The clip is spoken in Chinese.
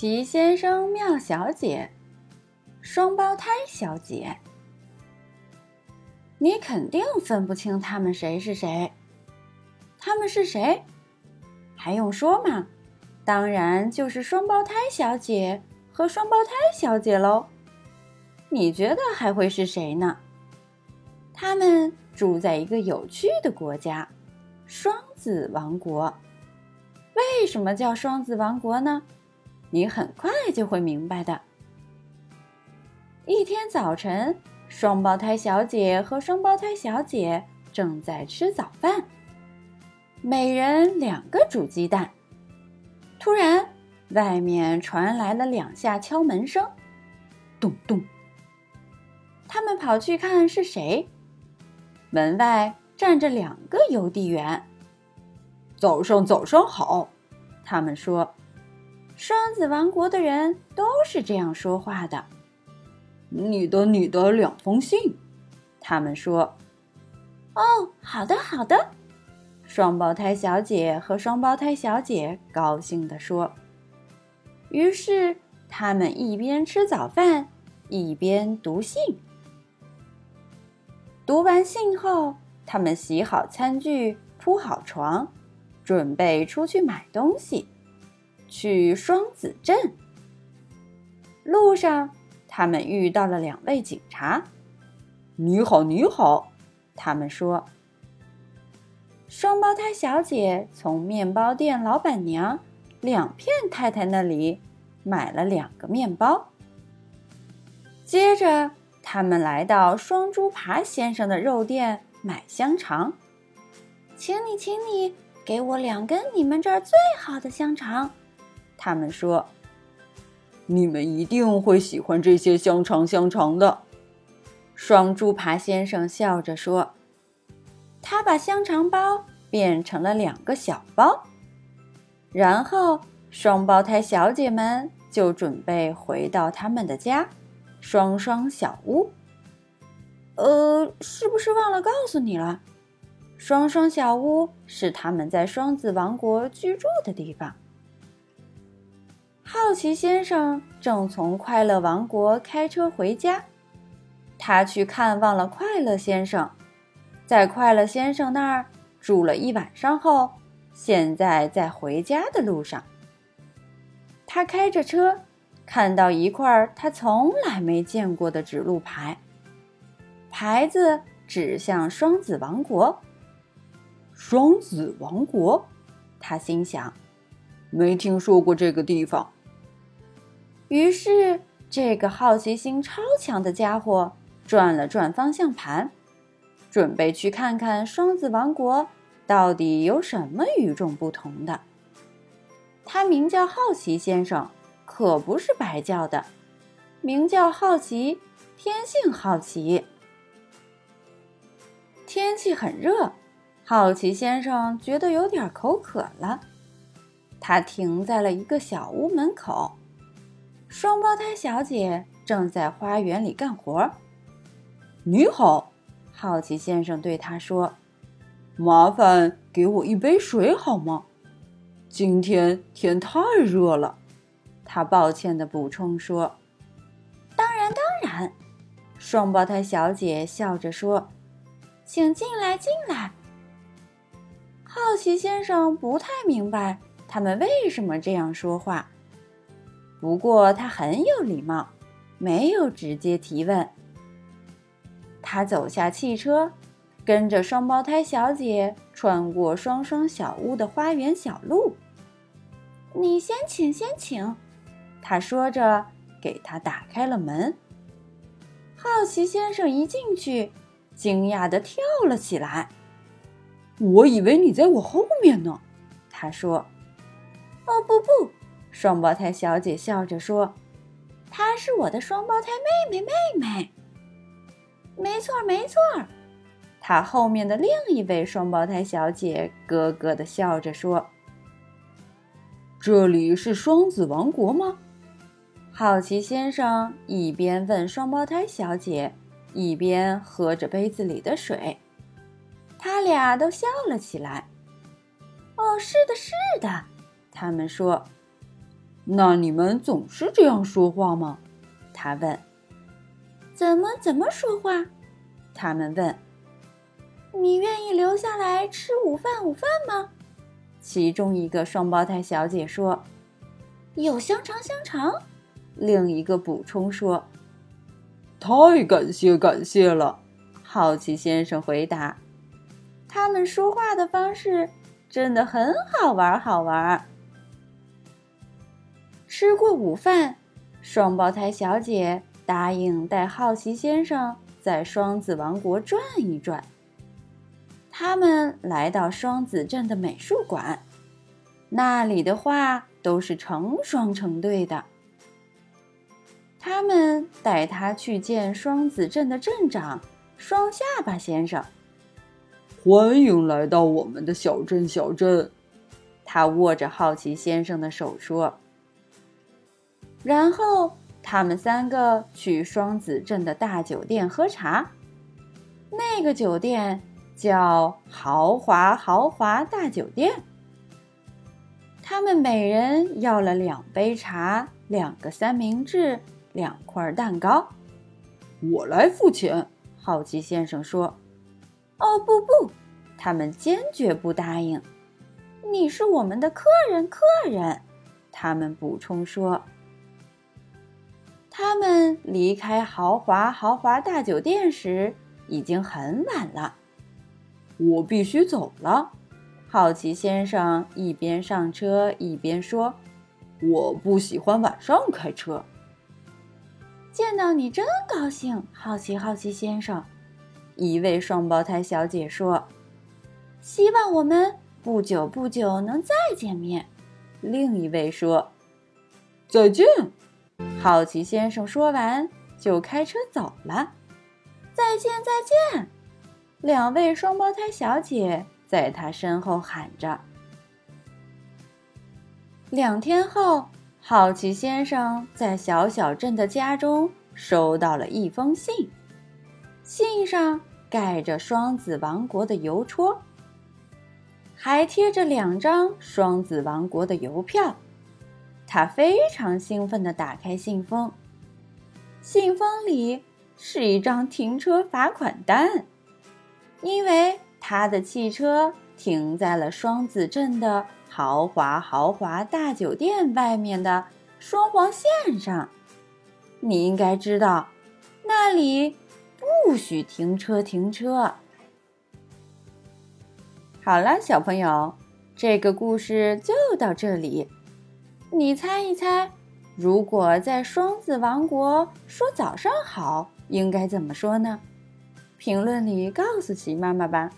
齐先生、妙小姐，双胞胎小姐。你肯定分不清他们谁是谁。他们是谁？还用说吗？当然就是双胞胎小姐和双胞胎小姐喽。你觉得还会是谁呢？他们住在一个有趣的国家——双子王国。为什么叫双子王国呢？你很快就会明白的。一天早晨。双胞胎小姐和双胞胎小姐正在吃早饭，每人两个煮鸡蛋。突然，外面传来了两下敲门声，咚咚。他们跑去看是谁。门外站着两个邮递员。早上，早上好，他们说。双子王国的人都是这样说话的。你的你的两封信，他们说：“哦，好的好的。”双胞胎小姐和双胞胎小姐高兴地说。于是他们一边吃早饭，一边读信。读完信后，他们洗好餐具，铺好床，准备出去买东西，去双子镇。路上。他们遇到了两位警察。你好，你好，他们说。双胞胎小姐从面包店老板娘两片太太那里买了两个面包。接着，他们来到双猪扒先生的肉店买香肠。请你，请你给我两根你们这儿最好的香肠，他们说。你们一定会喜欢这些香肠，香肠的。双猪扒先生笑着说：“他把香肠包变成了两个小包，然后双胞胎小姐们就准备回到他们的家——双双小屋。呃，是不是忘了告诉你了？双双小屋是他们在双子王国居住的地方。”好奇先生正从快乐王国开车回家，他去看望了快乐先生，在快乐先生那儿住了一晚上后，现在在回家的路上。他开着车，看到一块他从来没见过的指路牌，牌子指向双子王国。双子王国，他心想，没听说过这个地方。于是，这个好奇心超强的家伙转了转方向盘，准备去看看双子王国到底有什么与众不同的。他名叫好奇先生，可不是白叫的，名叫好奇，天性好奇。天气很热，好奇先生觉得有点口渴了，他停在了一个小屋门口。双胞胎小姐正在花园里干活。你好，好奇先生对她说：“麻烦给我一杯水好吗？今天天太热了。”他抱歉的补充说：“当然，当然。”双胞胎小姐笑着说：“请进来，进来。”好奇先生不太明白他们为什么这样说话。不过他很有礼貌，没有直接提问。他走下汽车，跟着双胞胎小姐穿过双双小屋的花园小路。你先请，先请。他说着，给他打开了门。好奇先生一进去，惊讶的跳了起来。我以为你在我后面呢，他说。哦，不不。双胞胎小姐笑着说：“她是我的双胞胎妹妹，妹妹。”没错，没错。她后面的另一位双胞胎小姐咯咯的笑着说：“这里是双子王国吗？”好奇先生一边问双胞胎小姐，一边喝着杯子里的水。他俩都笑了起来。“哦，是的，是的。”他们说。那你们总是这样说话吗？他问。怎么怎么说话？他们问。你愿意留下来吃午饭午饭吗？其中一个双胞胎小姐说：“有香肠香肠。”另一个补充说：“太感谢感谢了。”好奇先生回答：“他们说话的方式真的很好玩，好玩。”吃过午饭，双胞胎小姐答应带好奇先生在双子王国转一转。他们来到双子镇的美术馆，那里的画都是成双成对的。他们带他去见双子镇的镇长双下巴先生。欢迎来到我们的小镇，小镇。他握着好奇先生的手说。然后他们三个去双子镇的大酒店喝茶，那个酒店。叫豪华豪华大酒店。他们每人要了两杯茶、两个三明治、两块蛋糕。我来付钱，好奇先生说。哦不不，他们坚决不答应。你是我们的客人，客人。他们补充说。他们离开豪华豪华大酒店时，已经很晚了。我必须走了，好奇先生一边上车一边说：“我不喜欢晚上开车。”见到你真高兴，好奇好奇先生。一位双胞胎小姐说：“希望我们不久不久能再见面。”另一位说：“再见。”好奇先生说完就开车走了。再见，再见。两位双胞胎小姐在他身后喊着。两天后，好奇先生在小小镇的家中收到了一封信，信上盖着双子王国的邮戳，还贴着两张双子王国的邮票。他非常兴奋地打开信封，信封里是一张停车罚款单。因为他的汽车停在了双子镇的豪华豪华大酒店外面的双黄线上，你应该知道，那里不许停车停车。好了，小朋友，这个故事就到这里。你猜一猜，如果在双子王国说早上好，应该怎么说呢？评论里告诉奇妈妈吧。